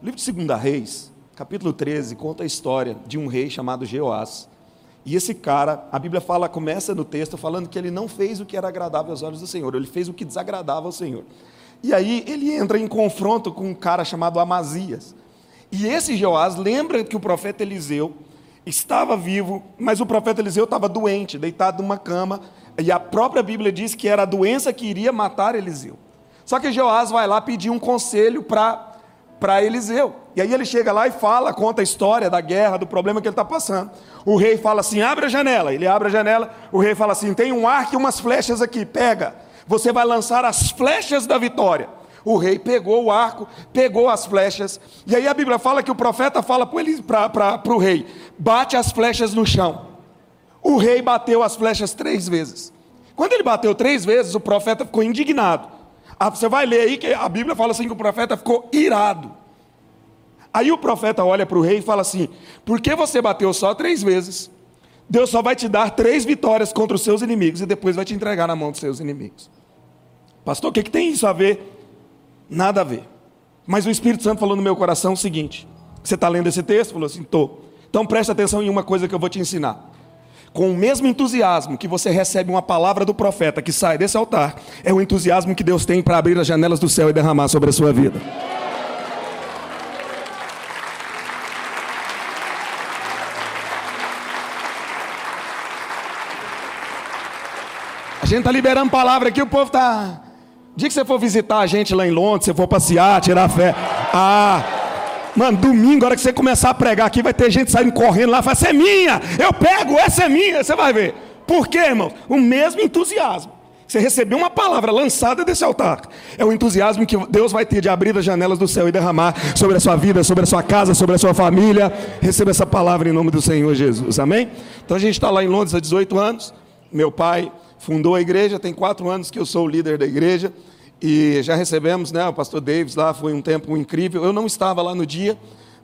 O livro de 2 Reis, capítulo 13, conta a história de um rei chamado Jeoás. E esse cara, a Bíblia fala, começa no texto falando que ele não fez o que era agradável aos olhos do Senhor, ele fez o que desagradava ao Senhor. E aí ele entra em confronto com um cara chamado Amazias. E esse Jeoás lembra que o profeta Eliseu estava vivo, mas o profeta Eliseu estava doente, deitado numa cama, e a própria Bíblia diz que era a doença que iria matar Eliseu. Só que Jeoás vai lá pedir um conselho para Eliseu. E aí ele chega lá e fala, conta a história da guerra, do problema que ele está passando. O rei fala assim: abre a janela. Ele abre a janela, o rei fala assim: tem um arco e umas flechas aqui, pega. Você vai lançar as flechas da vitória. O rei pegou o arco, pegou as flechas, e aí a Bíblia fala que o profeta fala para o rei: bate as flechas no chão. O rei bateu as flechas três vezes. Quando ele bateu três vezes, o profeta ficou indignado. Ah, você vai ler aí que a Bíblia fala assim que o profeta ficou irado. Aí o profeta olha para o rei e fala assim: Por que você bateu só três vezes? Deus só vai te dar três vitórias contra os seus inimigos e depois vai te entregar na mão dos seus inimigos. Pastor, o que, que tem isso a ver? Nada a ver. Mas o Espírito Santo falou no meu coração o seguinte: Você está lendo esse texto? Falou assim: Estou. Então preste atenção em uma coisa que eu vou te ensinar. Com o mesmo entusiasmo que você recebe uma palavra do profeta que sai desse altar, é o entusiasmo que Deus tem para abrir as janelas do céu e derramar sobre a sua vida. A gente está liberando palavra aqui, o povo está. Dia que você for visitar a gente lá em Londres, você for passear, tirar fé. Ah, Mano, domingo, a hora que você começar a pregar aqui, vai ter gente saindo correndo lá, fala, essa é minha, eu pego, essa é minha, você vai ver. Por quê, irmão? O mesmo entusiasmo. Você recebeu uma palavra lançada desse altar. É o entusiasmo que Deus vai ter de abrir as janelas do céu e derramar sobre a sua vida, sobre a sua casa, sobre a sua família. Receba essa palavra em nome do Senhor Jesus. Amém? Então a gente está lá em Londres há 18 anos. Meu pai fundou a igreja, tem quatro anos que eu sou o líder da igreja. E já recebemos, né? O pastor Davis lá foi um tempo incrível. Eu não estava lá no dia,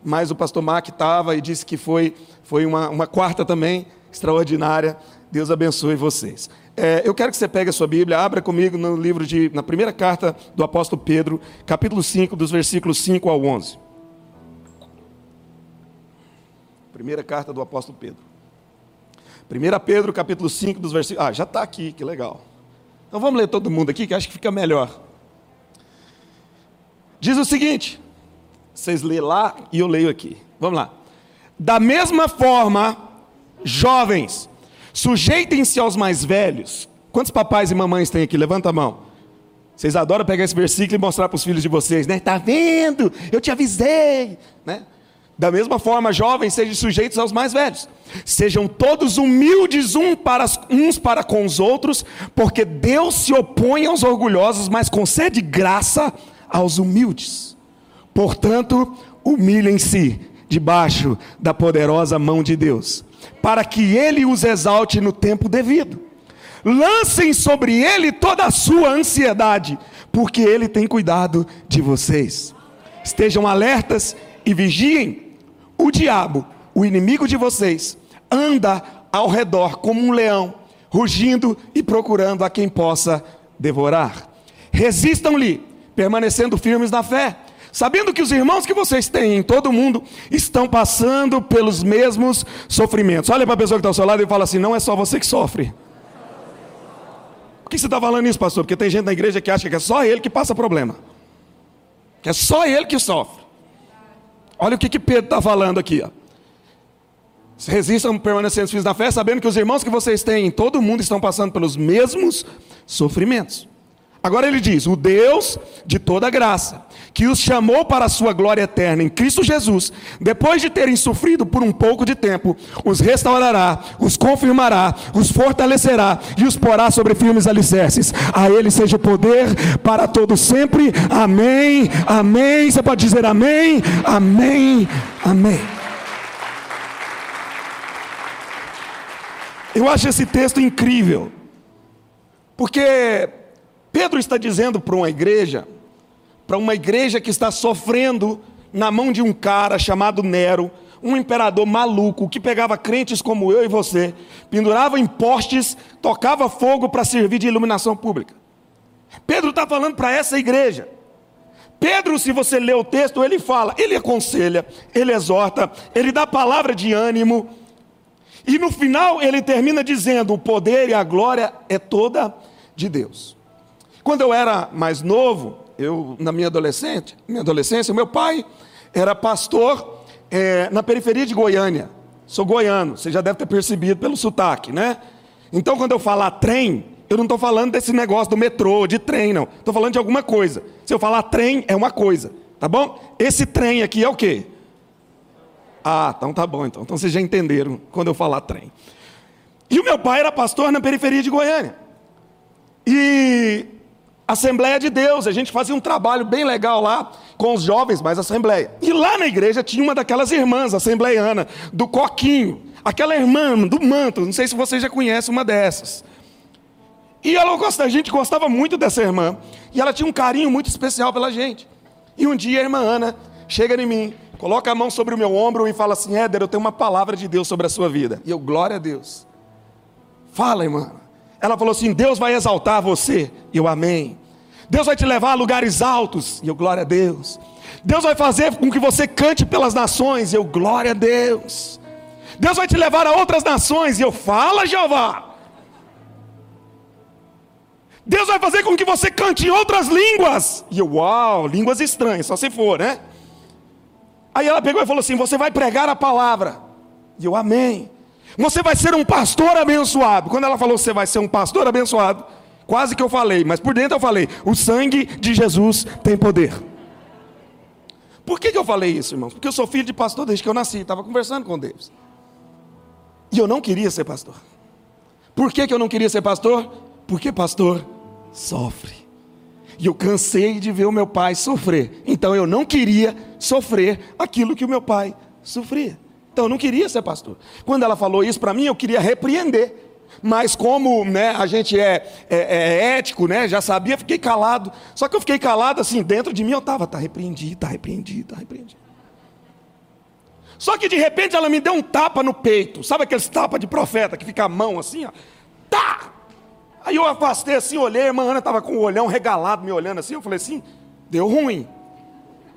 mas o pastor Mac estava e disse que foi, foi uma, uma quarta também extraordinária. Deus abençoe vocês. É, eu quero que você pegue a sua Bíblia, abra comigo no livro de, na primeira carta do apóstolo Pedro, capítulo 5, dos versículos 5 ao 11. Primeira carta do apóstolo Pedro. 1 Pedro, capítulo 5, dos versículos. Ah, já está aqui, que legal. Então vamos ler todo mundo aqui, que acho que fica melhor. Diz o seguinte: vocês lêem lá e eu leio aqui. Vamos lá. Da mesma forma, jovens, sujeitem-se aos mais velhos. Quantos papais e mamães tem aqui? Levanta a mão. Vocês adoram pegar esse versículo e mostrar para os filhos de vocês, né? Tá vendo? Eu te avisei, né? Da mesma forma, jovens, sejam sujeitos aos mais velhos. Sejam todos humildes um para, uns para com os outros, porque Deus se opõe aos orgulhosos, mas concede graça aos humildes. Portanto, humilhem-se debaixo da poderosa mão de Deus, para que Ele os exalte no tempo devido. Lancem sobre Ele toda a sua ansiedade, porque Ele tem cuidado de vocês. Estejam alertas e vigiem o diabo, o inimigo de vocês, anda ao redor como um leão, rugindo e procurando a quem possa devorar. Resistam-lhe, permanecendo firmes na fé, sabendo que os irmãos que vocês têm em todo o mundo estão passando pelos mesmos sofrimentos. Olha para a pessoa que está ao seu lado e fala assim: não é só você que sofre. Por que você está falando isso, pastor? Porque tem gente na igreja que acha que é só ele que passa problema, que é só ele que sofre. Olha o que, que Pedro está falando aqui. Ó. Resistam permanecendo firmes na fé, sabendo que os irmãos que vocês têm em todo o mundo estão passando pelos mesmos sofrimentos. Agora ele diz: o Deus de toda graça, que os chamou para a sua glória eterna em Cristo Jesus, depois de terem sofrido por um pouco de tempo, os restaurará, os confirmará, os fortalecerá e os porá sobre firmes alicerces. A Ele seja o poder para todos sempre. Amém. Amém. Você pode dizer amém. Amém. Amém. Eu acho esse texto incrível, porque Pedro está dizendo para uma igreja, para uma igreja que está sofrendo na mão de um cara chamado Nero, um imperador maluco que pegava crentes como eu e você, pendurava em postes, tocava fogo para servir de iluminação pública. Pedro está falando para essa igreja. Pedro, se você ler o texto, ele fala, ele aconselha, ele exorta, ele dá palavra de ânimo. E no final ele termina dizendo: o poder e a glória é toda de Deus. Quando eu era mais novo, eu na minha adolescente, minha adolescência, meu pai era pastor é, na periferia de Goiânia. Sou goiano, você já deve ter percebido pelo sotaque, né? Então, quando eu falar trem, eu não estou falando desse negócio do metrô, de trem, não. Estou falando de alguma coisa. Se eu falar trem, é uma coisa, tá bom? Esse trem aqui é o quê? Ah, então tá bom, então. Então vocês já entenderam quando eu falar trem. E o meu pai era pastor na periferia de Goiânia. E Assembleia de Deus, a gente fazia um trabalho bem legal lá com os jovens, mas Assembleia. E lá na igreja tinha uma daquelas irmãs assembleiana, do Coquinho, aquela irmã do manto, não sei se você já conhece uma dessas. E ela a gente gostava muito dessa irmã, e ela tinha um carinho muito especial pela gente. E um dia a irmã Ana chega em mim, coloca a mão sobre o meu ombro e fala assim: Éder, eu tenho uma palavra de Deus sobre a sua vida. E eu, glória a Deus. Fala, irmã. Ela falou assim: Deus vai exaltar você. E eu, amém. Deus vai te levar a lugares altos. E eu, glória a Deus. Deus vai fazer com que você cante pelas nações. E eu, glória a Deus. Deus vai te levar a outras nações. E eu, fala, Jeová. Deus vai fazer com que você cante em outras línguas. E eu, uau, línguas estranhas, só se for, né? Aí ela pegou e falou assim: Você vai pregar a palavra. E eu, amém. Você vai ser um pastor abençoado. Quando ela falou, você vai ser um pastor abençoado, quase que eu falei, mas por dentro eu falei: o sangue de Jesus tem poder. Por que, que eu falei isso, irmãos? Porque eu sou filho de pastor desde que eu nasci, estava conversando com Deus. E eu não queria ser pastor. Por que, que eu não queria ser pastor? Porque pastor sofre. E eu cansei de ver o meu pai sofrer. Então eu não queria sofrer aquilo que o meu pai sofria. Então eu não queria ser pastor. Quando ela falou isso para mim, eu queria repreender. Mas como né, a gente é, é, é, ético, né, já sabia, fiquei calado. Só que eu fiquei calado assim, dentro de mim eu estava, está repreendido, está repreendido, está repreendido. Só que de repente ela me deu um tapa no peito. Sabe aqueles tapas de profeta que fica a mão assim, ó? Tá! Aí eu afastei assim, olhei, a irmã Ana estava com o olhão regalado me olhando assim. Eu falei assim, deu ruim.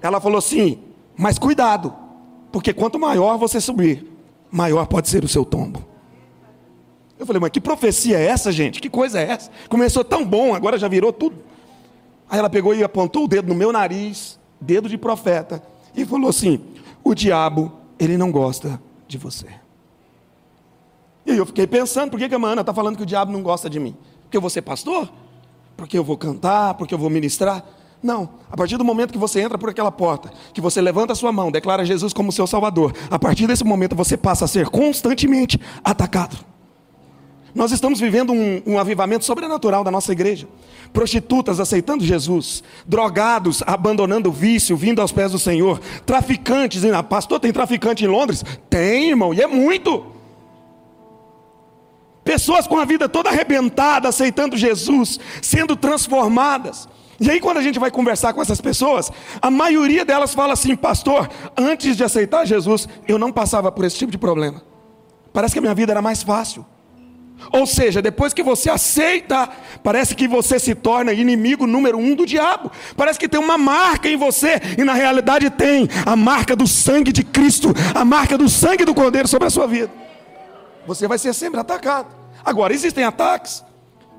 Ela falou assim, mas cuidado. Porque quanto maior você subir, maior pode ser o seu tombo. Eu falei, mas que profecia é essa, gente? Que coisa é essa? Começou tão bom, agora já virou tudo. Aí ela pegou e apontou o dedo no meu nariz, dedo de profeta, e falou assim: O diabo, ele não gosta de você. E aí eu fiquei pensando, por que, que a Ana está falando que o diabo não gosta de mim? Porque eu vou ser pastor? Porque eu vou cantar? Porque eu vou ministrar? Não, a partir do momento que você entra por aquela porta, que você levanta a sua mão, declara Jesus como seu Salvador, a partir desse momento você passa a ser constantemente atacado. Nós estamos vivendo um, um, avivamento sobrenatural da nossa igreja. Prostitutas aceitando Jesus, drogados abandonando o vício, vindo aos pés do Senhor, traficantes, pastor, tem traficante em Londres? Tem, irmão, e é muito. Pessoas com a vida toda arrebentada, aceitando Jesus, sendo transformadas. E aí, quando a gente vai conversar com essas pessoas, a maioria delas fala assim: Pastor, antes de aceitar Jesus, eu não passava por esse tipo de problema. Parece que a minha vida era mais fácil. Ou seja, depois que você aceita, parece que você se torna inimigo número um do diabo. Parece que tem uma marca em você, e na realidade tem a marca do sangue de Cristo, a marca do sangue do Cordeiro sobre a sua vida. Você vai ser sempre atacado. Agora, existem ataques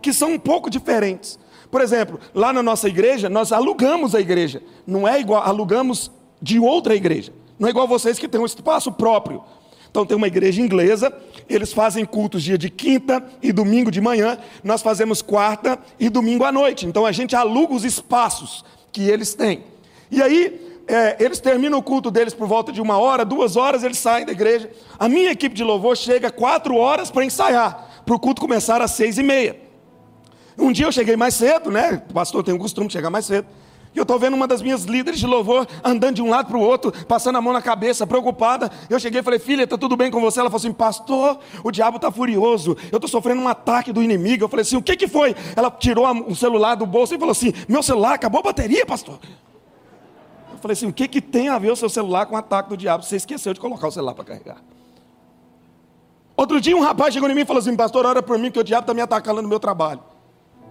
que são um pouco diferentes. Por exemplo, lá na nossa igreja, nós alugamos a igreja. Não é igual, alugamos de outra igreja. Não é igual vocês que têm um espaço próprio. Então tem uma igreja inglesa, eles fazem cultos dia de quinta e domingo de manhã, nós fazemos quarta e domingo à noite. Então a gente aluga os espaços que eles têm. E aí, é, eles terminam o culto deles por volta de uma hora, duas horas, eles saem da igreja. A minha equipe de louvor chega quatro horas para ensaiar, para o culto começar às seis e meia. Um dia eu cheguei mais cedo, né? O pastor tem o costume de chegar mais cedo. E eu estou vendo uma das minhas líderes de louvor andando de um lado para o outro, passando a mão na cabeça, preocupada. Eu cheguei e falei, filha, está tudo bem com você? Ela falou assim, pastor, o diabo está furioso. Eu estou sofrendo um ataque do inimigo. Eu falei assim, o que, que foi? Ela tirou o celular do bolso e falou assim, meu celular acabou a bateria, pastor. Eu falei assim, o que, que tem a ver o seu celular com o ataque do diabo? Você esqueceu de colocar o celular para carregar. Outro dia um rapaz chegou em mim e falou assim, pastor, ora por mim que o diabo está me atacando no meu trabalho.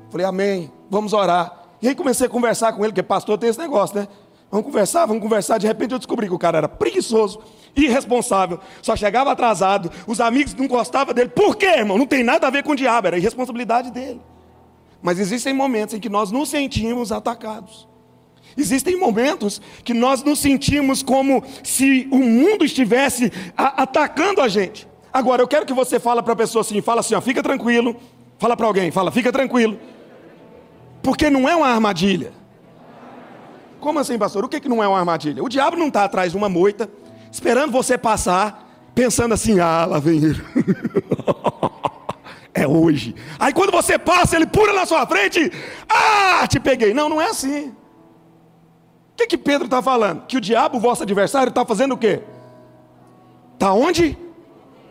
Falei, amém, vamos orar. E aí comecei a conversar com ele, porque pastor tem esse negócio, né? Vamos conversar, vamos conversar. De repente eu descobri que o cara era preguiçoso, irresponsável, só chegava atrasado, os amigos não gostavam dele. Por quê, irmão? Não tem nada a ver com o diabo, era irresponsabilidade dele. Mas existem momentos em que nós nos sentimos atacados. Existem momentos que nós nos sentimos como se o mundo estivesse a, atacando a gente. Agora, eu quero que você fale para a pessoa assim, fala assim, ó, fica tranquilo. Fala para alguém, fala, fica tranquilo. Porque não é uma armadilha. Como assim, pastor? O que, que não é uma armadilha? O diabo não está atrás de uma moita, esperando você passar, pensando assim, ah, lá vem ele. é hoje. Aí quando você passa, ele pula na sua frente, ah, te peguei. Não, não é assim que, que Pedro está falando? Que o diabo, vosso adversário, está fazendo o quê? Está onde?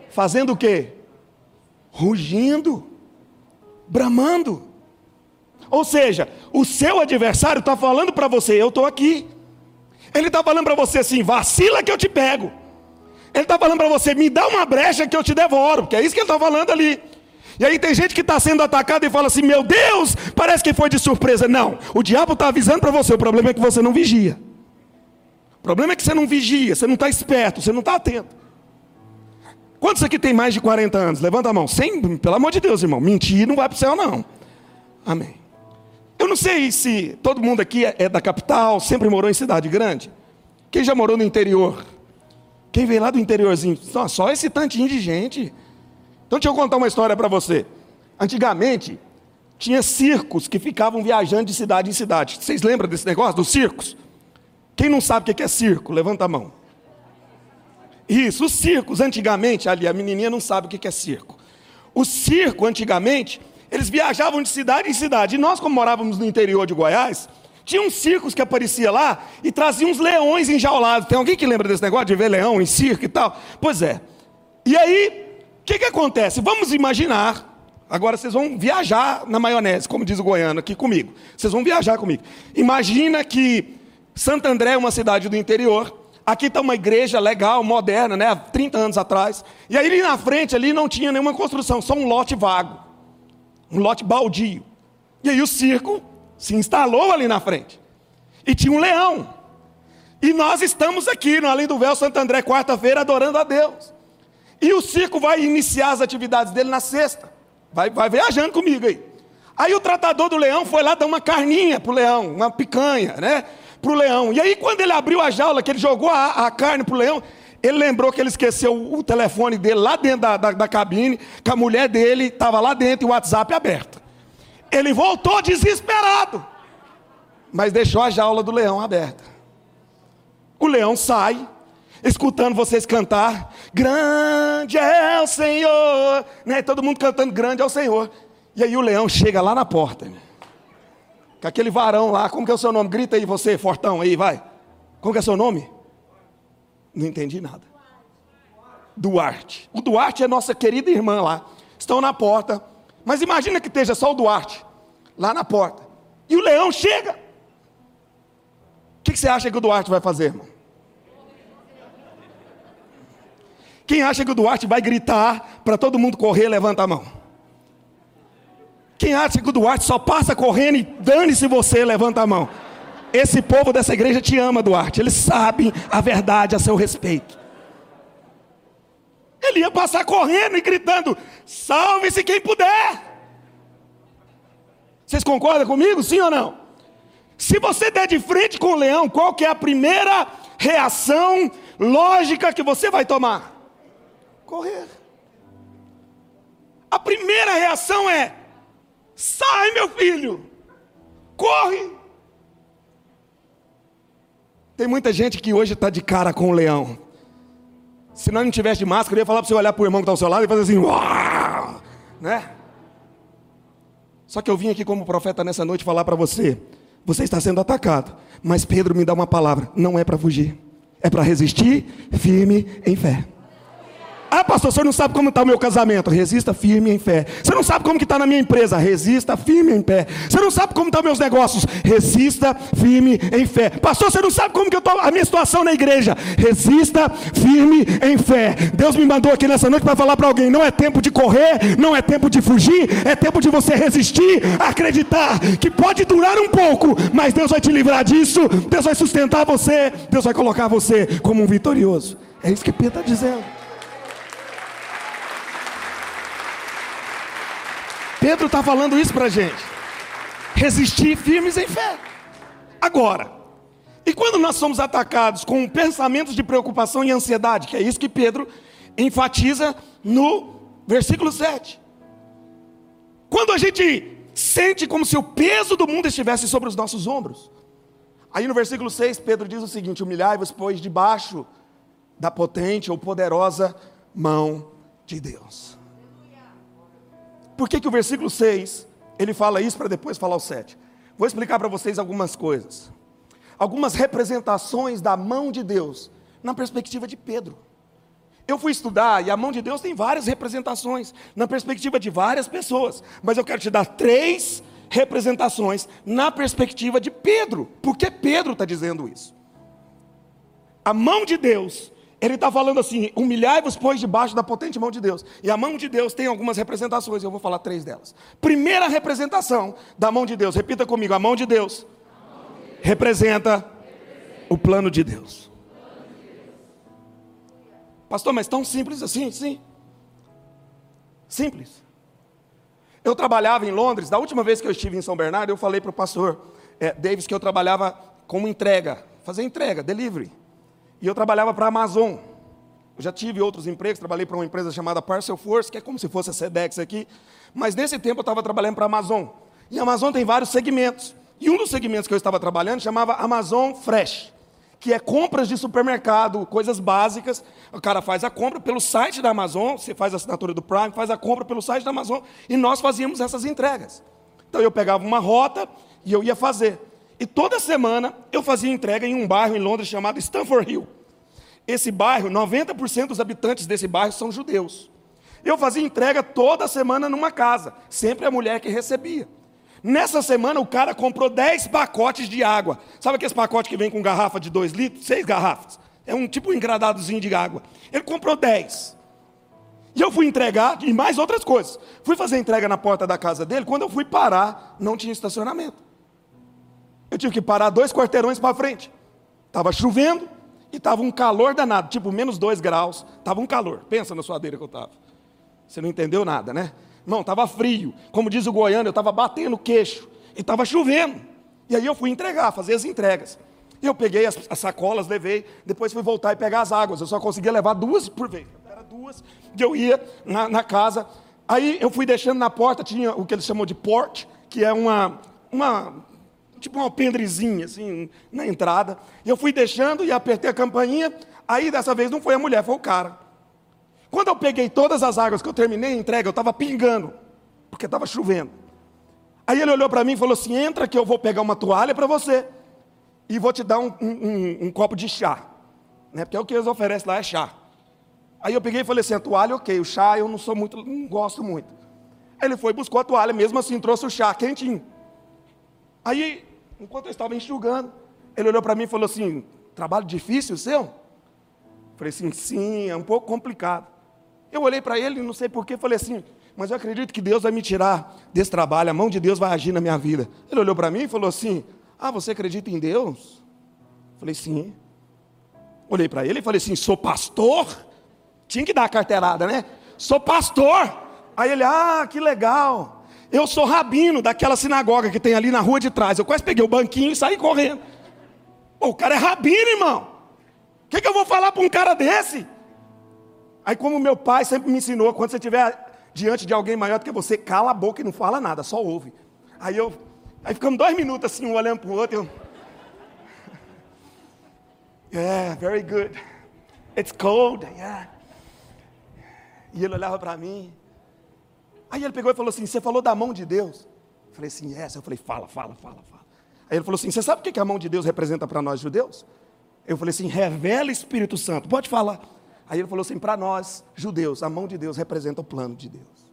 Fazendo o quê? Rugindo, bramando. Ou seja, o seu adversário está falando para você: eu estou aqui. Ele está falando para você assim: vacila que eu te pego. Ele está falando para você: me dá uma brecha que eu te devoro, porque é isso que ele está falando ali. E aí tem gente que está sendo atacada e fala assim: Meu Deus, parece que foi de surpresa. Não, o diabo está avisando para você. O problema é que você não vigia. O problema é que você não vigia, você não está esperto, você não está atento. Quantos aqui tem mais de 40 anos? Levanta a mão. Sem, pelo amor de Deus, irmão. Mentir não vai para o céu, não. Amém. Eu não sei se todo mundo aqui é, é da capital, sempre morou em cidade grande. Quem já morou no interior? Quem veio lá do interiorzinho? Só, só esse tantinho de gente. Então deixa eu contar uma história para você. Antigamente, tinha circos que ficavam viajando de cidade em cidade. Vocês lembram desse negócio, dos circos? Quem não sabe o que é circo, levanta a mão. Isso, os circos, antigamente, ali, a menininha não sabe o que é circo. O circo, antigamente, eles viajavam de cidade em cidade. E nós, como morávamos no interior de Goiás, tinha uns circos que aparecia lá e traziam uns leões enjaulados. Tem alguém que lembra desse negócio de ver leão em circo e tal? Pois é. E aí, que, que acontece? Vamos imaginar. Agora vocês vão viajar na maionese, como diz o goiano aqui comigo. Vocês vão viajar comigo. Imagina que Santo André é uma cidade do interior. Aqui está uma igreja legal, moderna, né? Há 30 anos atrás. E aí ali na frente ali não tinha nenhuma construção, só um lote vago. Um lote baldio. E aí o circo se instalou ali na frente. E tinha um leão. E nós estamos aqui no Além do Véu Santo André, quarta-feira, adorando a Deus. E o circo vai iniciar as atividades dele na sexta. Vai, vai viajando comigo aí. Aí o tratador do leão foi lá dar uma carninha pro leão, uma picanha, né? Pro leão. E aí, quando ele abriu a jaula, que ele jogou a, a carne pro leão, ele lembrou que ele esqueceu o telefone dele lá dentro da, da, da cabine, que a mulher dele estava lá dentro e o WhatsApp aberto. Ele voltou desesperado, mas deixou a jaula do leão aberta. O leão sai, escutando vocês cantar, grande é o Senhor, né? Todo mundo cantando grande é o Senhor. E aí o leão chega lá na porta, né? com aquele varão lá, como que é o seu nome? Grita aí você, fortão aí, vai. Como que é o seu nome? Não entendi nada. Duarte. O Duarte é nossa querida irmã lá. Estão na porta. Mas imagina que esteja só o Duarte lá na porta. E o leão chega. O que, que você acha que o Duarte vai fazer, irmão? Quem acha que o Duarte vai gritar para todo mundo correr, levanta a mão. Quem acha que o Duarte só passa correndo e dane-se você, levanta a mão. Esse povo dessa igreja te ama, Duarte. Eles sabem a verdade a seu respeito. Ele ia passar correndo e gritando: salve-se quem puder. Vocês concordam comigo, sim ou não? Se você der de frente com o leão, qual que é a primeira reação lógica que você vai tomar? correr. A primeira reação é: sai, meu filho, corre. Tem muita gente que hoje está de cara com o leão. Se nós não tivesse de máscara, eu ia falar para você olhar para o irmão que está ao seu lado e fazer assim, Uau! né? Só que eu vim aqui como profeta nessa noite falar para você: você está sendo atacado, mas Pedro me dá uma palavra: não é para fugir, é para resistir firme em fé. Ah, pastor, você não sabe como está o meu casamento. Resista firme em fé. Você não sabe como está na minha empresa. Resista firme em pé. Você não sabe como estão tá meus negócios. Resista firme em fé. Pastor, você não sabe como que eu a minha situação na igreja. Resista firme em fé. Deus me mandou aqui nessa noite para falar para alguém: não é tempo de correr, não é tempo de fugir, é tempo de você resistir, acreditar que pode durar um pouco, mas Deus vai te livrar disso. Deus vai sustentar você. Deus vai colocar você como um vitorioso. É isso que Pedro está dizendo. Pedro está falando isso para a gente. Resistir firmes em fé. Agora, e quando nós somos atacados com pensamentos de preocupação e ansiedade, que é isso que Pedro enfatiza no versículo 7. Quando a gente sente como se o peso do mundo estivesse sobre os nossos ombros. Aí no versículo 6, Pedro diz o seguinte: Humilhai-vos, pois, debaixo da potente ou poderosa mão de Deus. Por que, que o versículo 6 ele fala isso para depois falar o 7? Vou explicar para vocês algumas coisas. Algumas representações da mão de Deus na perspectiva de Pedro. Eu fui estudar e a mão de Deus tem várias representações na perspectiva de várias pessoas, mas eu quero te dar três representações na perspectiva de Pedro. Por que Pedro está dizendo isso? A mão de Deus ele está falando assim: humilhai-vos, pois, debaixo da potente mão de Deus. E a mão de Deus tem algumas representações, eu vou falar três delas. Primeira representação da mão de Deus, repita comigo: a mão de Deus, mão de Deus. Representa, representa o plano de Deus. Pastor, mas tão simples assim? Sim. Simples. Eu trabalhava em Londres, da última vez que eu estive em São Bernardo, eu falei para o pastor é, Davis que eu trabalhava como entrega, fazer entrega, delivery. E eu trabalhava para a Amazon. Eu já tive outros empregos, trabalhei para uma empresa chamada Parcel Force, que é como se fosse a Sedex aqui. Mas nesse tempo eu estava trabalhando para a Amazon. E a Amazon tem vários segmentos. E um dos segmentos que eu estava trabalhando chamava Amazon Fresh, que é compras de supermercado, coisas básicas. O cara faz a compra pelo site da Amazon, você faz a assinatura do Prime, faz a compra pelo site da Amazon, e nós fazíamos essas entregas. Então eu pegava uma rota e eu ia fazer. E toda semana eu fazia entrega em um bairro em Londres chamado Stanford Hill. Esse bairro, 90% dos habitantes desse bairro são judeus. Eu fazia entrega toda semana numa casa, sempre a mulher que recebia. Nessa semana o cara comprou 10 pacotes de água. Sabe aqueles pacotes que vem com garrafa de 2 litros? Seis garrafas. É um tipo um engradadozinho de água. Ele comprou 10. E eu fui entregar, e mais outras coisas. Fui fazer entrega na porta da casa dele. Quando eu fui parar, não tinha estacionamento. Eu tive que parar dois quarteirões para frente. Estava chovendo e estava um calor danado, tipo menos dois graus. Estava um calor. Pensa na suadeira que eu estava. Você não entendeu nada, né? Não, estava frio. Como diz o goiano, eu estava batendo o queixo. E estava chovendo. E aí eu fui entregar, fazer as entregas. Eu peguei as, as, sacolas, levei. Depois fui voltar e pegar as águas. Eu só conseguia levar duas por vez. Era duas. E eu ia na, na casa. Aí eu fui deixando na porta, tinha o que eles chamam de porte, que é uma, uma tipo uma alpendrezinha, assim, na entrada. E eu fui deixando e apertei a campainha. Aí dessa vez não foi a mulher, foi o cara. Quando eu peguei todas as águas que eu terminei a entrega, eu estava pingando, porque estava chovendo. Aí ele olhou para mim e falou assim: entra que eu vou pegar uma toalha para você e vou te dar um, um, um, copo de chá. Né? Porque é o que eles oferecem lá é chá. Aí eu peguei e falei assim: a toalha, ok, o chá eu não sou muito, não gosto muito. Aí ele foi, buscou a toalha, mesmo assim trouxe o chá quentinho. Aí Enquanto eu estava enxugando, ele olhou para mim e falou assim: trabalho difícil o seu? Falei assim: sim, é um pouco complicado. Eu olhei para ele, não sei porquê, falei assim: mas eu acredito que Deus vai me tirar desse trabalho, a mão de Deus vai agir na minha vida. Ele olhou para mim e falou assim: ah, você acredita em Deus? Falei: sim. Olhei para ele e falei assim: sou pastor? Tinha que dar a carteirada, né? Sou pastor. Aí ele: ah, que legal. Eu sou rabino daquela sinagoga que tem ali na rua de trás. Eu quase peguei o banquinho e saí correndo. Pô, o cara é rabino, irmão. O que, que eu vou falar para um cara desse? Aí, como meu pai sempre me ensinou, quando você estiver diante de alguém maior do que você, cala a boca e não fala nada, só ouve. Aí eu, aí ficamos dois minutos assim, um olhando para o outro. Eu... Yeah, very good. It's cold, yeah. E ele olhava para mim. Aí ele pegou e falou assim: Você falou da mão de Deus? Eu falei assim: É. Eu falei: Fala, fala, fala, fala. Aí ele falou assim: Você sabe o que a mão de Deus representa para nós judeus? Eu falei assim: Revela Espírito Santo. Pode falar. Aí ele falou assim: para nós, judeus, a mão de Deus representa o plano de Deus.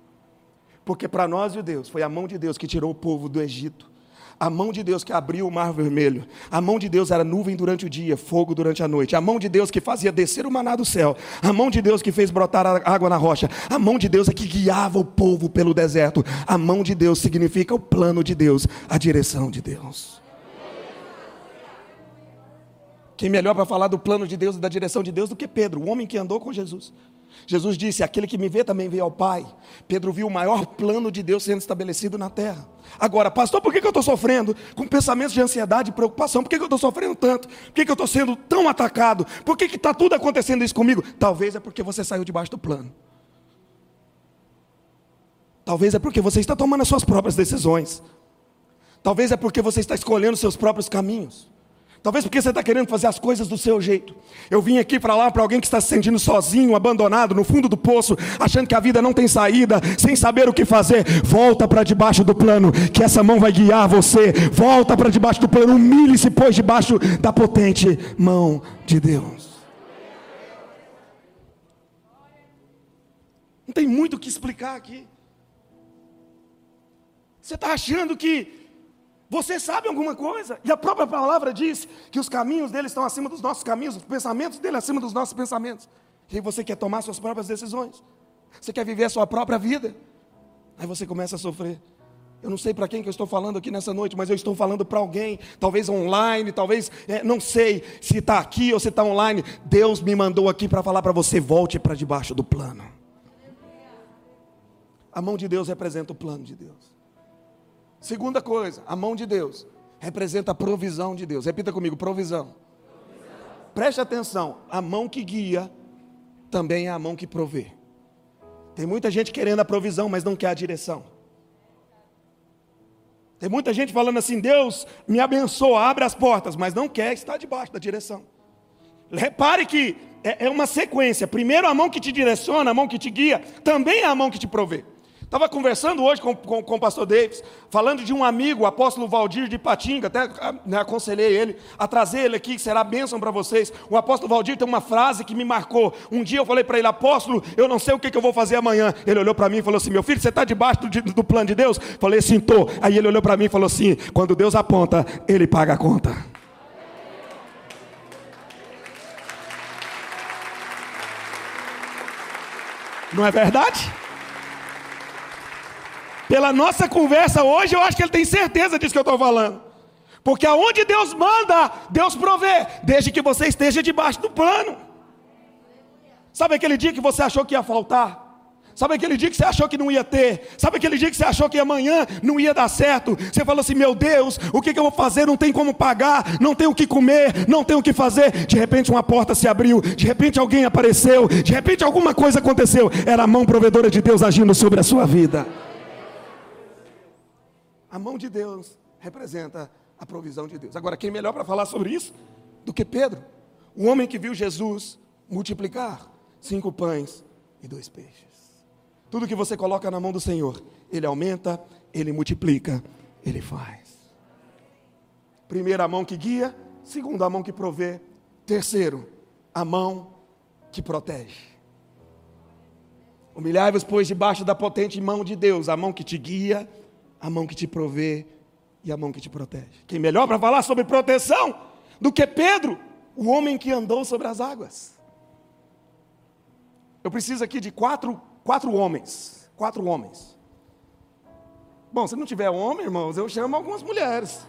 Porque para nós, judeus, foi a mão de Deus que tirou o povo do Egito. A mão de Deus que abriu o mar vermelho. A mão de Deus era nuvem durante o dia, fogo durante a noite. A mão de Deus que fazia descer o maná do céu. A mão de Deus que fez brotar água na rocha. A mão de Deus é que guiava o povo pelo deserto. A mão de Deus significa o plano de Deus, a direção de Deus. Quem melhor para falar do plano de Deus e da direção de Deus do que Pedro, o homem que andou com Jesus. Jesus disse: Aquele que me vê também vê ao Pai. Pedro viu o maior plano de Deus sendo estabelecido na terra. Agora, pastor, por que, eu estou sofrendo com pensamentos de ansiedade e preocupação? Por que, eu estou sofrendo tanto? Por que, eu estou sendo tão atacado? Por que está tudo acontecendo isso comigo? Talvez é porque você saiu debaixo do plano. Talvez é porque você está tomando as suas próprias decisões. Talvez é porque você está escolhendo seus próprios caminhos. Talvez porque você está querendo fazer as coisas do seu jeito. Eu vim aqui para lá para alguém que está se sentindo sozinho, abandonado, no fundo do poço, achando que a vida não tem saída, sem saber o que fazer. Volta para debaixo do plano, que essa mão vai guiar você. Volta para debaixo do plano, humilhe-se, pois, debaixo da potente mão de Deus. Não tem muito o que explicar aqui. Você está achando que você sabe alguma coisa? E a própria palavra diz que os caminhos dele estão acima dos nossos caminhos, os pensamentos dele acima dos nossos pensamentos. E você quer tomar suas próprias decisões. Você quer viver a sua própria vida. Aí você começa a sofrer. Eu não sei para quem que eu estou falando aqui nessa noite, mas eu estou falando para alguém, talvez online, talvez, é, não sei se está aqui ou se está online. Deus me mandou aqui para falar para você: volte para debaixo do plano. A mão de Deus representa o plano de Deus. Segunda coisa, a mão de Deus representa a provisão de Deus. Repita comigo: provisão. provisão. Preste atenção, a mão que guia também é a mão que provê. Tem muita gente querendo a provisão, mas não quer a direção. Tem muita gente falando assim: Deus me abençoa, abre as portas, mas não quer estar debaixo da direção. Repare que é, é uma sequência: primeiro a mão que te direciona, a mão que te guia, também é a mão que te provê. Estava conversando hoje com, com, com, o pastor Davis, falando de um amigo, o apóstolo Valdir de Patinga, até né, aconselhei ele a trazer ele aqui, que será bênção para vocês. O apóstolo Valdir tem uma frase que me marcou. Um dia eu falei para ele, apóstolo, eu não sei o que, que eu vou fazer amanhã. Ele olhou para mim e falou assim: Meu filho, você está debaixo do, do, plano de Deus? Falei, sim, estou. Aí ele olhou para mim e falou assim: Quando Deus aponta, ele paga a conta. Não é verdade? Pela nossa conversa hoje, eu acho que ele tem certeza disso que eu estou falando. Porque aonde Deus manda, Deus provê, desde que você esteja debaixo do plano. Sabe aquele dia que você achou que ia faltar? Sabe aquele dia que você achou que não ia ter? Sabe aquele dia que você achou que amanhã não ia dar certo? Você falou assim: meu Deus, o que, eu vou fazer? Não tem como pagar, não tem o que comer, não tem o que fazer. De repente uma porta se abriu, de repente alguém apareceu, de repente alguma coisa aconteceu. Era a mão provedora de Deus agindo sobre a sua vida. A mão de Deus representa a provisão de Deus. Agora, quem melhor para falar sobre isso do que Pedro? O homem que viu Jesus multiplicar cinco pães e dois peixes. Tudo que você coloca na mão do Senhor, Ele aumenta, Ele multiplica, Ele faz. Primeiro, a mão que guia. Segundo, a mão que provê. Terceiro, a mão que protege. Humilhai-vos, pois, debaixo da potente mão de Deus, a mão que te guia a mão que te provê e a mão que te protege. Quem melhor para falar sobre proteção do que Pedro, o homem que andou sobre as águas? Eu preciso aqui de quatro, quatro homens. Quatro homens. Bom, se não tiver homem, irmãos, eu chamo algumas mulheres.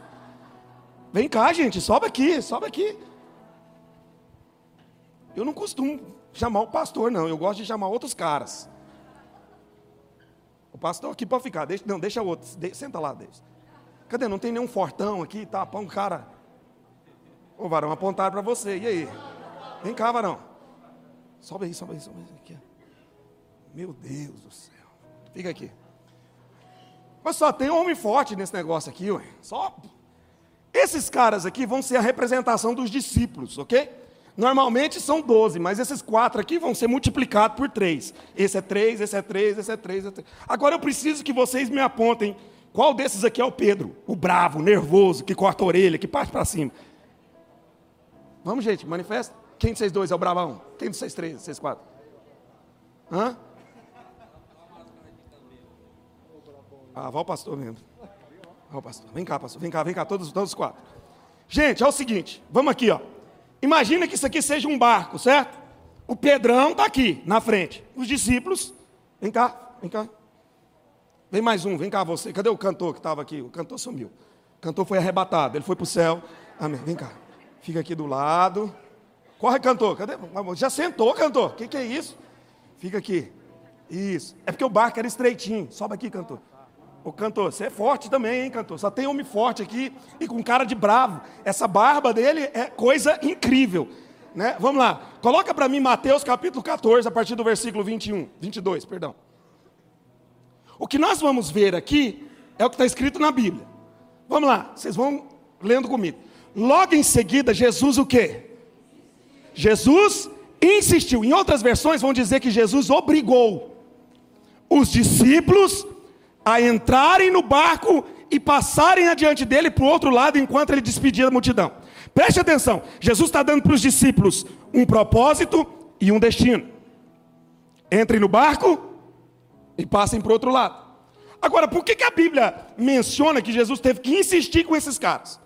Vem cá, gente, sobe aqui, sobe aqui. Eu não costumo chamar o pastor, não. Eu gosto de chamar outros caras. O pastor aqui pode ficar, deixa, não, deixa outro, deixa, senta lá, deixa. Cadê? Não tem nenhum fortão aqui, tá? Um cara. Ô varão, apontaram para você, e aí? Vem cá, varão. Sobe aí, sobe aí, sobe aí. Meu Deus do céu. Fica aqui. Mas só tem homem forte nesse negócio aqui, ué. Só. Esses caras aqui vão ser a representação dos discípulos, ok? Normalmente são 12, mas esses quatro aqui vão ser multiplicados por três. Esse é três, esse é três, esse é três, esse é. Agora eu preciso que vocês me apontem qual desses aqui é o Pedro, o bravo, o nervoso, que corta a orelha, que parte para cima. Vamos, gente, manifesta. Quem de vocês dois é o bravão? Quem de vocês três, vocês quatro? Hã? Ah, vai o pastor mesmo. Vai o pastor. Vem cá, pastor. Vem cá, vem cá, todos, todos os quatro. Gente, é o seguinte, vamos aqui, ó. Imagina que isso aqui seja um barco, certo? O Pedrão está aqui, na frente. Os discípulos, vem cá, vem cá. Vem mais um, vem cá você. Cadê o cantor que estava aqui? O cantor sumiu. O cantor foi arrebatado, ele foi para o céu. Amém. Vem cá. Fica aqui do lado. Corre, cantor. Cadê? Já sentou, cantor. O que, que é isso? Fica aqui. Isso. É porque o barco era estreitinho. Sobe aqui, cantor. Ô cantor, você é forte também, hein, cantor? Só tem homem forte aqui e com cara de bravo. Essa barba dele é coisa incrível. Né? Vamos lá. Coloca para mim Mateus capítulo 14, a partir do versículo 21, 22, perdão. O que nós vamos ver aqui é o que está escrito na Bíblia. Vamos lá, vocês vão lendo comigo. Logo em seguida, Jesus o quê? Jesus insistiu. Em outras versões vão dizer que Jesus obrigou os discípulos a entrarem no barco e passarem adiante dele para o outro lado enquanto ele despedia a multidão. Preste atenção, Jesus está dando para os discípulos um propósito e um destino. Entrem no barco e passem para o outro lado. Agora, por que, que a Bíblia menciona que Jesus teve que insistir com esses caras?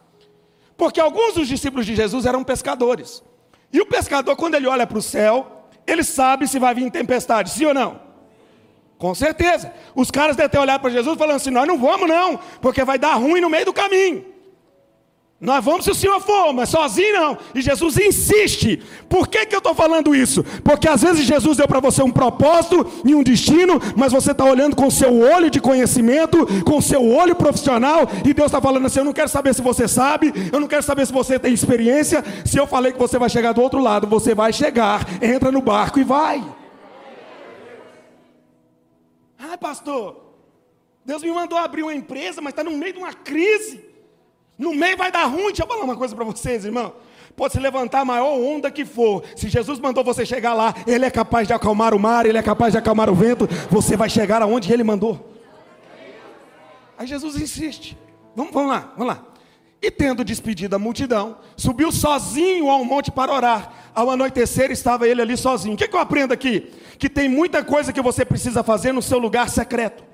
Porque alguns dos discípulos de Jesus eram pescadores. E o pescador, quando ele olha para o céu, ele sabe se vai vir tempestade, sim ou não? Com certeza. Os caras devem ter olhado para Jesus falando assim: nós não vamos, não, porque vai dar ruim no meio do caminho. Nós vamos se o Senhor for, mas sozinho não. E Jesus insiste. Por que, que eu estou falando isso? Porque às vezes Jesus deu para você um propósito e um destino, mas você está olhando com o seu olho de conhecimento, com o seu olho profissional, e Deus está falando assim: eu não quero saber se você sabe, eu não quero saber se você tem experiência. Se eu falei que você vai chegar do outro lado, você vai chegar, entra no barco e vai. Ah, pastor, Deus me mandou abrir uma empresa, mas está no meio de uma crise. No meio vai dar ruim. Deixa eu falar uma coisa para vocês, irmão. Pode se levantar a maior onda que for. Se Jesus mandou você chegar lá, Ele é capaz de acalmar o mar, Ele é capaz de acalmar o vento. Você vai chegar aonde Ele mandou. Aí Jesus insiste. Vamos, vamos lá, vamos lá. E tendo despedido a multidão, subiu sozinho ao monte para orar. Ao anoitecer estava ele ali sozinho. O que, que eu aprendo aqui? Que tem muita coisa que você precisa fazer no seu lugar secreto.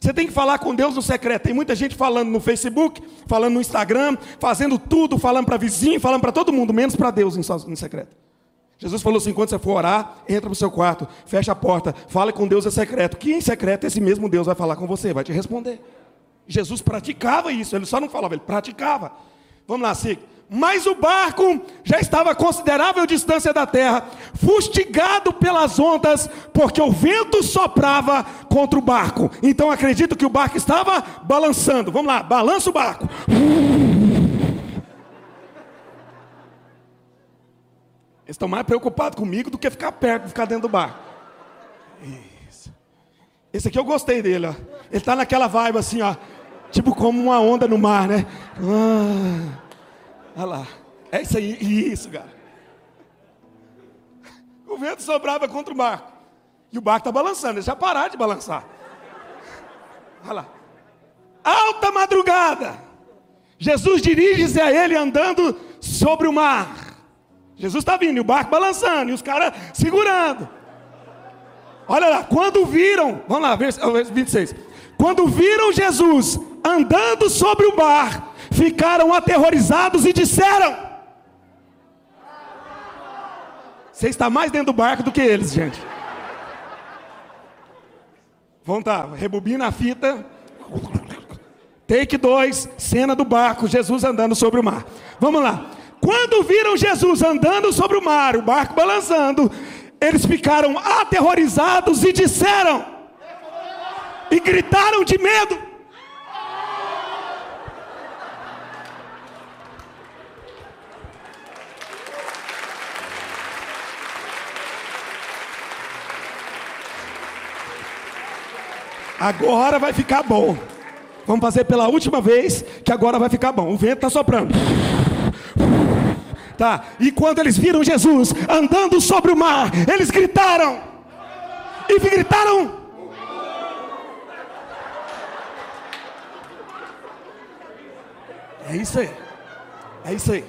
Você tem que falar com Deus no secreto. Tem muita gente falando no Facebook, falando no Instagram, fazendo tudo, falando para vizinho, falando para todo mundo, menos para Deus em secreto. Jesus falou assim: quando você for orar, entra para o seu quarto, fecha a porta, fale com Deus em secreto. Que em secreto esse mesmo Deus vai falar com você, vai te responder. Jesus praticava isso, ele só não falava, ele praticava. Vamos lá, siga. Mas o barco já estava a considerável distância da terra, fustigado pelas ondas, porque o vento soprava contra o barco. Então acredito que o barco estava balançando. Vamos lá, balança o barco. Eles estão mais preocupados comigo do que ficar perto, ficar dentro do barco. Isso. Esse aqui eu gostei dele, ó. Ele está naquela vibe assim, ó. Tipo como uma onda no mar, né? Ah, olha lá. É isso aí, isso, cara. O vento sobrava contra o barco. E o barco está balançando, deixa parar de balançar. Olha lá. Alta madrugada. Jesus dirige-se a ele andando sobre o mar. Jesus está vindo, e o barco balançando, e os caras segurando. Olha lá, quando viram, vamos lá, verso 26. Quando viram Jesus andando sobre o mar, ficaram aterrorizados e disseram: Você está mais dentro do barco do que eles, gente. Vamos tá, rebobina a fita. Take 2, cena do barco, Jesus andando sobre o mar. Vamos lá. Quando viram Jesus andando sobre o mar, o barco balançando, eles ficaram aterrorizados e disseram, e gritaram de medo. Agora vai ficar bom. Vamos fazer pela última vez, que agora vai ficar bom. O vento está soprando. Tá. E quando eles viram Jesus andando sobre o mar, eles gritaram. E gritaram. É isso aí. É isso aí.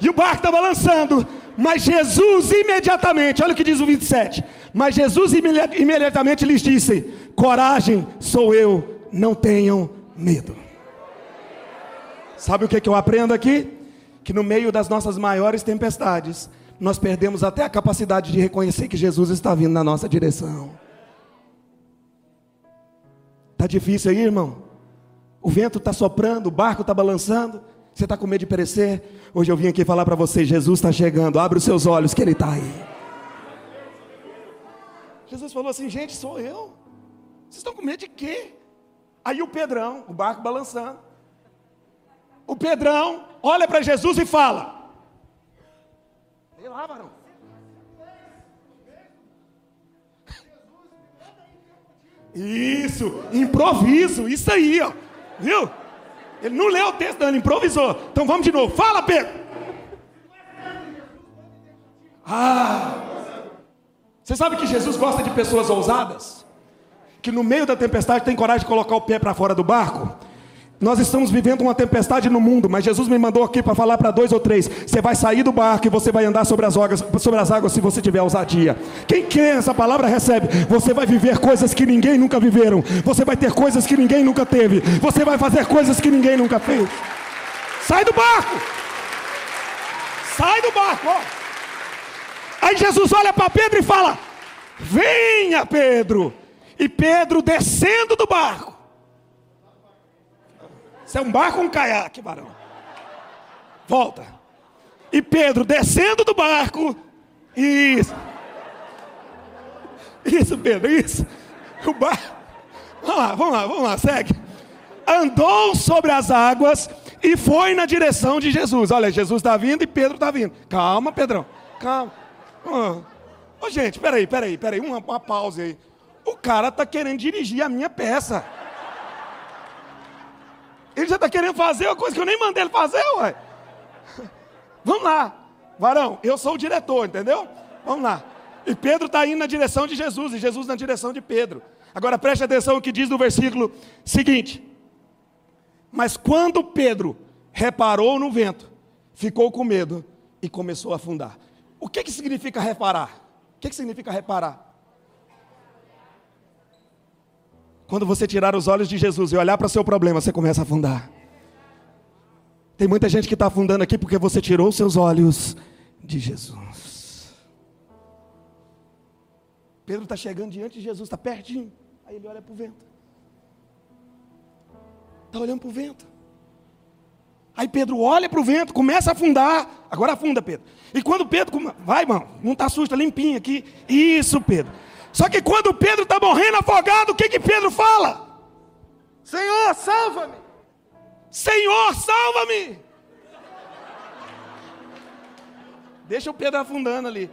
E o barco está balançando. Mas Jesus imediatamente, olha o que diz o 27. Mas Jesus imediatamente lhes disse: Coragem, sou eu, não tenham medo. Sabe o que, que eu aprendo aqui? Que no meio das nossas maiores tempestades, nós perdemos até a capacidade de reconhecer que Jesus está vindo na nossa direção. Está difícil aí, irmão? O vento está soprando, o barco está balançando. Você está com medo de perecer? Hoje eu vim aqui falar para você: Jesus está chegando. Abre os seus olhos, que Ele está aí. Jesus falou assim: gente, sou eu. Vocês estão com medo de quê? Aí o Pedrão, o barco balançando. O Pedrão olha para Jesus e fala: Sei lá, varão. Isso, improviso, isso aí, ó. Viu? Ele não leu o texto, não, ele improvisou. Então vamos de novo. Fala, Pedro. Ah. Você sabe que Jesus gosta de pessoas ousadas? Que no meio da tempestade tem coragem de colocar o pé para fora do barco? Nós estamos vivendo uma tempestade no mundo, mas Jesus me mandou aqui para falar para dois ou três. Você vai sair do barco e você vai andar sobre as, águas, sobre as águas se você tiver ousadia. Quem quer essa palavra recebe. Você vai viver coisas que ninguém nunca viveram. Você vai ter coisas que ninguém nunca teve. Você vai fazer coisas que ninguém nunca fez. Sai do barco! Sai do barco! Ó. Aí Jesus olha para Pedro e fala: Venha, Pedro! E Pedro descendo do barco isso é um barco ou um caiaque, varão? Volta. E Pedro descendo do barco. Isso. Isso, Pedro, isso. O barco. Vamos lá, vamos lá, vamos lá, segue. Andou sobre as águas e foi na direção de Jesus. Olha, Jesus está vindo e Pedro está vindo. Calma, Pedrão. Calma. Oh, gente, peraí, peraí, peraí. Uma, uma pausa aí. O cara está querendo dirigir a minha peça. Ele já está querendo fazer uma coisa que eu nem mandei ele fazer, ué. Vamos lá. Varão, eu sou o diretor, entendeu? Vamos lá. E Pedro está indo na direção de Jesus, e Jesus na direção de Pedro. Agora preste atenção o que diz no versículo seguinte. Mas quando Pedro reparou no vento, ficou com medo e começou a afundar. O que, que significa reparar? O que, que significa reparar? Quando você tirar os olhos de Jesus e olhar para o seu problema, você começa a afundar. Tem muita gente que está afundando aqui porque você tirou os seus olhos de Jesus. Pedro está chegando diante de Jesus, está pertinho. Aí ele olha para o vento. Está olhando para o vento. Aí Pedro olha para o vento, começa a afundar. Agora afunda, Pedro. E quando Pedro. Vai, irmão, não está susto, está limpinho aqui. Isso, Pedro. Só que quando Pedro está morrendo afogado, o que, que Pedro fala? Senhor, salva-me! Senhor, salva-me! Deixa o Pedro afundando ali.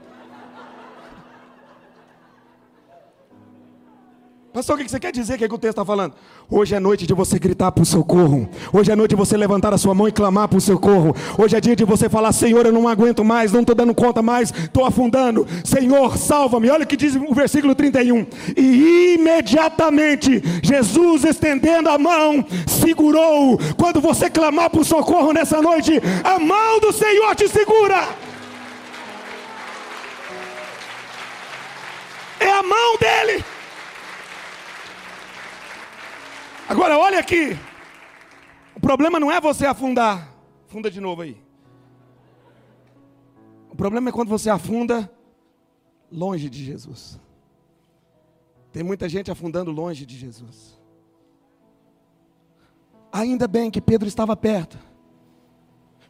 Pastor, o que você quer dizer? O que, é que o texto está falando? Hoje é noite de você gritar por socorro. Hoje é noite de você levantar a sua mão e clamar por socorro. Hoje é dia de você falar: Senhor, eu não aguento mais, não estou dando conta mais, estou afundando. Senhor, salva-me. Olha o que diz o versículo 31. E imediatamente Jesus, estendendo a mão, segurou. Quando você clamar por socorro nessa noite, a mão do Senhor te segura. É a mão dele. Agora olha aqui. O problema não é você afundar. Funda de novo aí. O problema é quando você afunda longe de Jesus. Tem muita gente afundando longe de Jesus. Ainda bem que Pedro estava perto.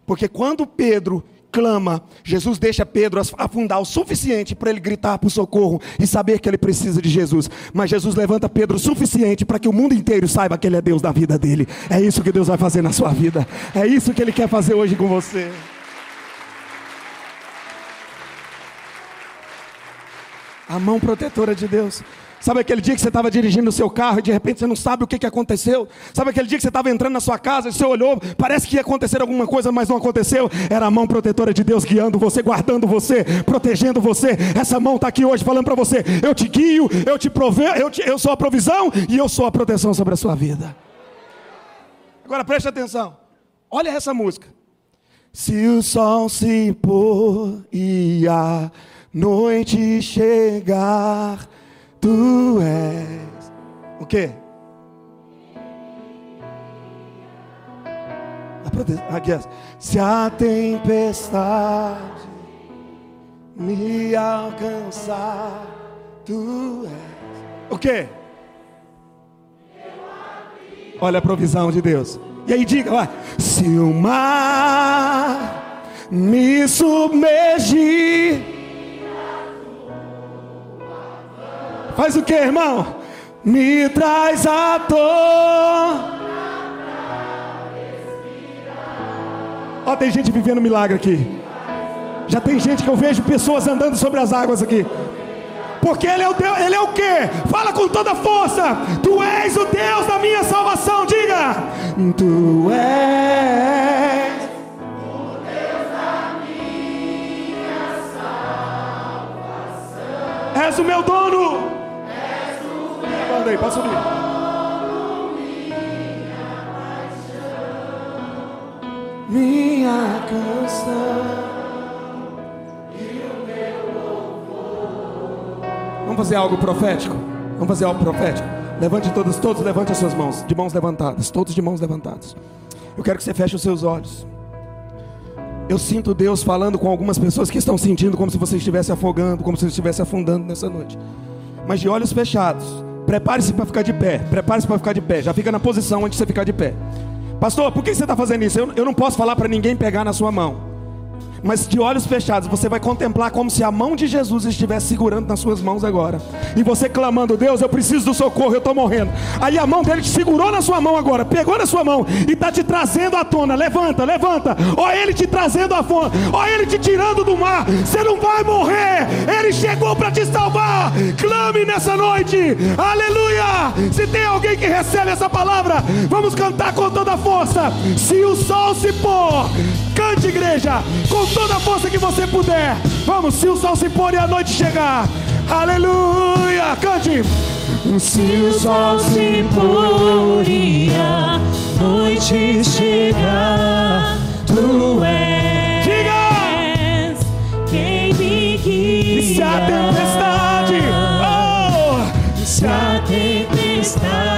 Porque quando Pedro clama, Jesus deixa Pedro afundar o suficiente para ele gritar por socorro e saber que ele precisa de Jesus. Mas Jesus levanta Pedro o suficiente para que o mundo inteiro saiba que ele é Deus da vida dele. É isso que Deus vai fazer na sua vida. É isso que ele quer fazer hoje com você. A mão protetora de Deus. Sabe aquele dia que você estava dirigindo o seu carro e de repente você não sabe o que, que aconteceu? Sabe aquele dia que você estava entrando na sua casa e você olhou, parece que ia acontecer alguma coisa, mas não aconteceu? Era a mão protetora de Deus guiando você, guardando você, protegendo você. Essa mão está aqui hoje falando para você: eu te guio, eu te prove, eu, eu sou a provisão e eu sou a proteção sobre a sua vida. Agora preste atenção, olha essa música. Se o sol se pôr e a noite chegar, tu és. O quê? Aqui, se a tempestade me alcançar, tu és. O quê? Olha a provisão de Deus. E aí diga, vai. Se o mar me submergir. Faz o que, irmão? Me traz a dor. Ó, tem gente vivendo milagre aqui. Já tem gente que eu vejo pessoas andando sobre as águas aqui. Porque Ele é o Deus, Ele é o que? Fala com toda força. Tu és o Deus da minha salvação. Diga. Tu és. o Deus da minha salvação. És o meu dono. O meu Manda aí, pode subir. Minha canção. Vamos fazer algo profético? Vamos fazer algo profético? Levante todos, todos levante as suas mãos, de mãos levantadas, todos de mãos levantadas. Eu quero que você feche os seus olhos. Eu sinto Deus falando com algumas pessoas que estão sentindo como se você estivesse afogando, como se você estivesse afundando nessa noite. Mas de olhos fechados, prepare-se para ficar de pé. Prepare-se para ficar de pé. Já fica na posição onde você ficar de pé. Pastor, por que você está fazendo isso? Eu, eu não posso falar para ninguém pegar na sua mão mas de olhos fechados, você vai contemplar como se a mão de Jesus estivesse segurando nas suas mãos agora. E você clamando: Deus, eu preciso do socorro, eu estou morrendo. Aí a mão dele te segurou na sua mão agora, pegou na sua mão e está te trazendo à tona. Levanta, levanta. Ó, ele te trazendo à fome, ó, ele te tirando do mar. Você não vai morrer, ele chegou para te salvar. Clame nessa noite, aleluia. Se tem alguém que recebe essa palavra, vamos cantar com toda a força. Se o sol se pôr, igreja, com toda a força que você puder. Vamos, se o sol se pôr e a noite chegar. Aleluia! Cante! Se o sol se pôr e a noite chegar, tu és Diga! quem me guia. E se a tempestade, oh! se a tempestade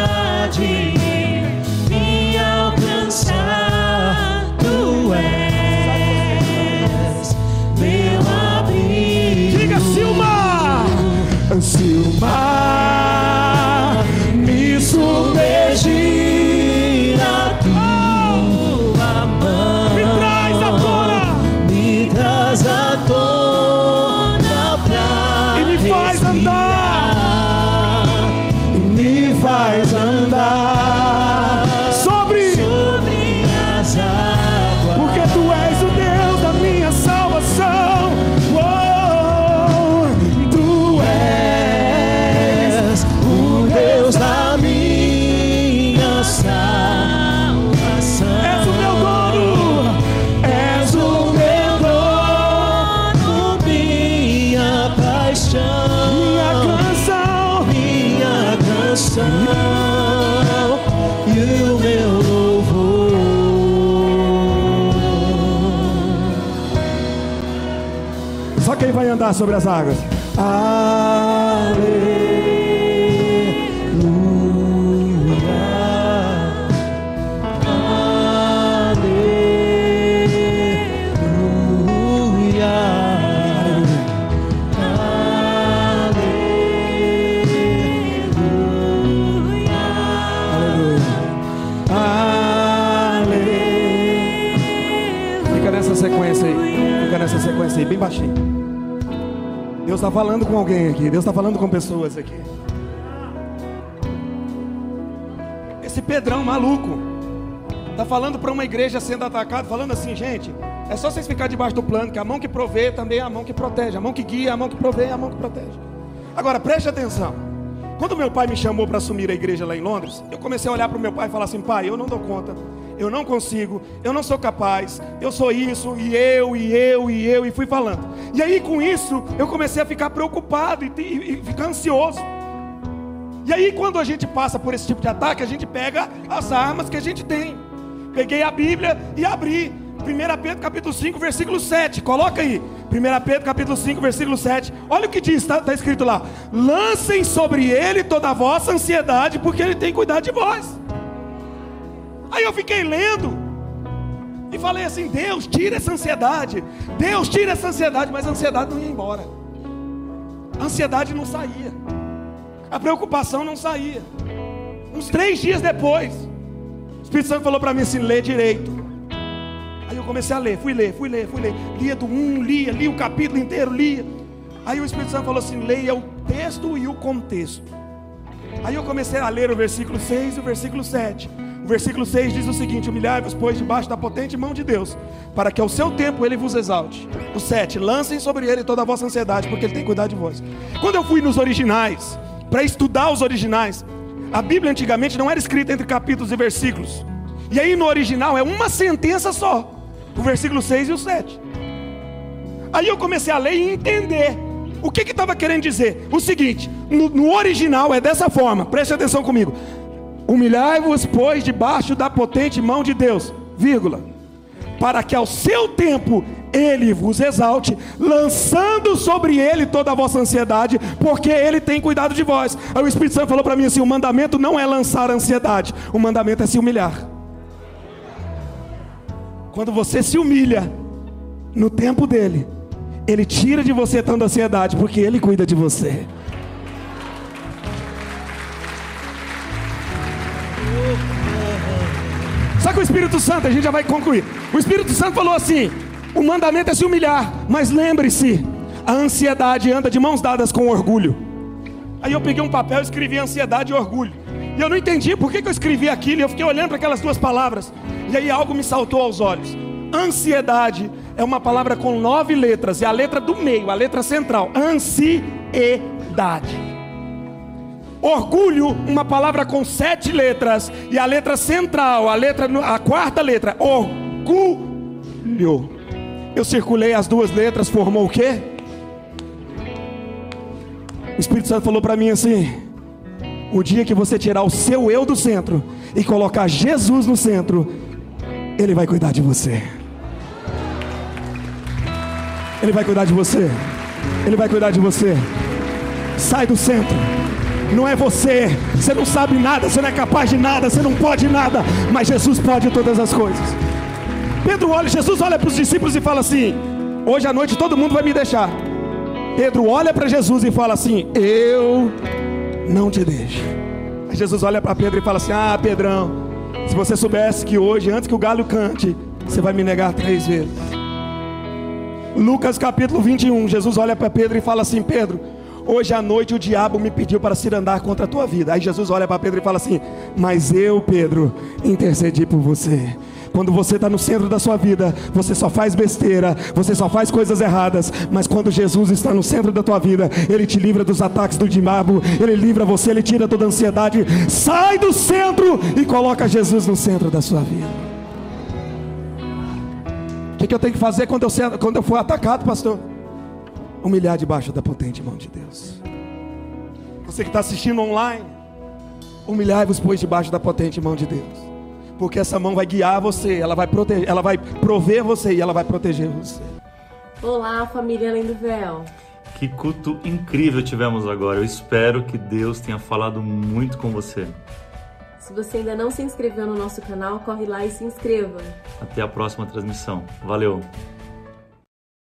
andar sobre as águas. Aleluia. sequência aí. Fica nessa sequência aí, bem baixinho. Deus está falando com alguém aqui. Deus está falando com pessoas aqui. Esse Pedrão maluco está falando para uma igreja sendo atacada, falando assim, gente, é só vocês ficar debaixo do plano, que a mão que provê também é a mão que protege, a mão que guia, a mão que provê, é a mão que protege. Agora preste atenção. Quando meu pai me chamou para assumir a igreja lá em Londres, eu comecei a olhar para o meu pai e falar assim: pai, eu não dou conta, eu não consigo, eu não sou capaz, eu sou isso, e eu, e eu, e eu, e fui falando. E aí com isso, eu comecei a ficar preocupado e, e, e ficar ansioso. E aí quando a gente passa por esse tipo de ataque, a gente pega as armas que a gente tem. Peguei a Bíblia e abri. 1 Pedro capítulo 5, versículo 7. Coloca aí. 1 Pedro capítulo 5, versículo 7. Olha o que diz, está tá escrito lá. Lancem sobre ele toda a vossa ansiedade, porque ele tem cuidado de vós. Aí eu fiquei lendo e falei assim: Deus, tira essa ansiedade. Deus, tira essa ansiedade. Mas a ansiedade não ia embora. A ansiedade não saía. A preocupação não saía. Uns três dias depois, o Espírito Santo falou para mim assim: lê direito. Aí eu comecei a ler, fui ler, fui ler, fui ler. Lia do 1, lia, lia o capítulo inteiro, lia. Aí o Espírito Santo falou assim: leia o texto e o contexto. Aí eu comecei a ler o versículo 6 e o versículo 7. Versículo 6 diz o seguinte: Humilhai-vos, pois, debaixo da potente mão de Deus, para que ao seu tempo ele vos exalte. O 7, lancem sobre ele toda a vossa ansiedade, porque ele tem cuidado de vós. Quando eu fui nos originais, para estudar os originais, a Bíblia antigamente não era escrita entre capítulos e versículos. E aí no original é uma sentença só, o versículo 6 e o 7. Aí eu comecei a ler e entender o que estava que querendo dizer. O seguinte: no, no original é dessa forma, preste atenção comigo. Humilhai-vos, pois, debaixo da potente mão de Deus, vírgula, para que ao seu tempo ele vos exalte, lançando sobre ele toda a vossa ansiedade, porque ele tem cuidado de vós. Aí o Espírito Santo falou para mim assim: o mandamento não é lançar ansiedade, o mandamento é se humilhar. Quando você se humilha no tempo dele, ele tira de você tanta ansiedade, porque ele cuida de você. O Espírito Santo, a gente já vai concluir. O Espírito Santo falou assim: o mandamento é se humilhar, mas lembre-se, a ansiedade anda de mãos dadas com orgulho. Aí eu peguei um papel e escrevi ansiedade e orgulho. E eu não entendi por que, que eu escrevi aquilo, e eu fiquei olhando para aquelas duas palavras. E aí algo me saltou aos olhos. Ansiedade é uma palavra com nove letras, é a letra do meio, a letra central. Ansiedade. Orgulho, uma palavra com sete letras, e a letra central, a letra, a quarta letra, orgulho. Eu circulei as duas letras, formou o quê? O Espírito Santo falou para mim assim: o dia que você tirar o seu eu do centro e colocar Jesus no centro, Ele vai cuidar de você. Ele vai cuidar de você. Ele vai cuidar de você. Sai do centro. Não é você. Você não sabe nada. Você não é capaz de nada. Você não pode nada. Mas Jesus pode todas as coisas. Pedro olha, Jesus olha para os discípulos e fala assim: Hoje à noite todo mundo vai me deixar. Pedro olha para Jesus e fala assim: Eu não te deixo. Aí Jesus olha para Pedro e fala assim: Ah, Pedrão, se você soubesse que hoje, antes que o galho cante, você vai me negar três vezes. Lucas capítulo 21, Jesus olha para Pedro e fala assim: Pedro, hoje à noite o diabo me pediu para se andar contra a tua vida. Aí Jesus olha para Pedro e fala assim: Mas eu, Pedro, intercedi por você. Quando você está no centro da sua vida, você só faz besteira, você só faz coisas erradas. Mas quando Jesus está no centro da tua vida, Ele te livra dos ataques do diabo, Ele livra você, Ele tira toda a ansiedade. Sai do centro e coloca Jesus no centro da sua vida. O que, que eu tenho que fazer quando eu, quando eu for atacado, pastor? Humilhar debaixo da potente mão de Deus. Você que está assistindo online, humilhai-vos, pois, debaixo da potente mão de Deus porque essa mão vai guiar você, ela vai proteger, ela vai prover você e ela vai proteger você. Olá, família Além do Véu. Que culto incrível tivemos agora. Eu espero que Deus tenha falado muito com você. Se você ainda não se inscreveu no nosso canal, corre lá e se inscreva. Até a próxima transmissão. Valeu!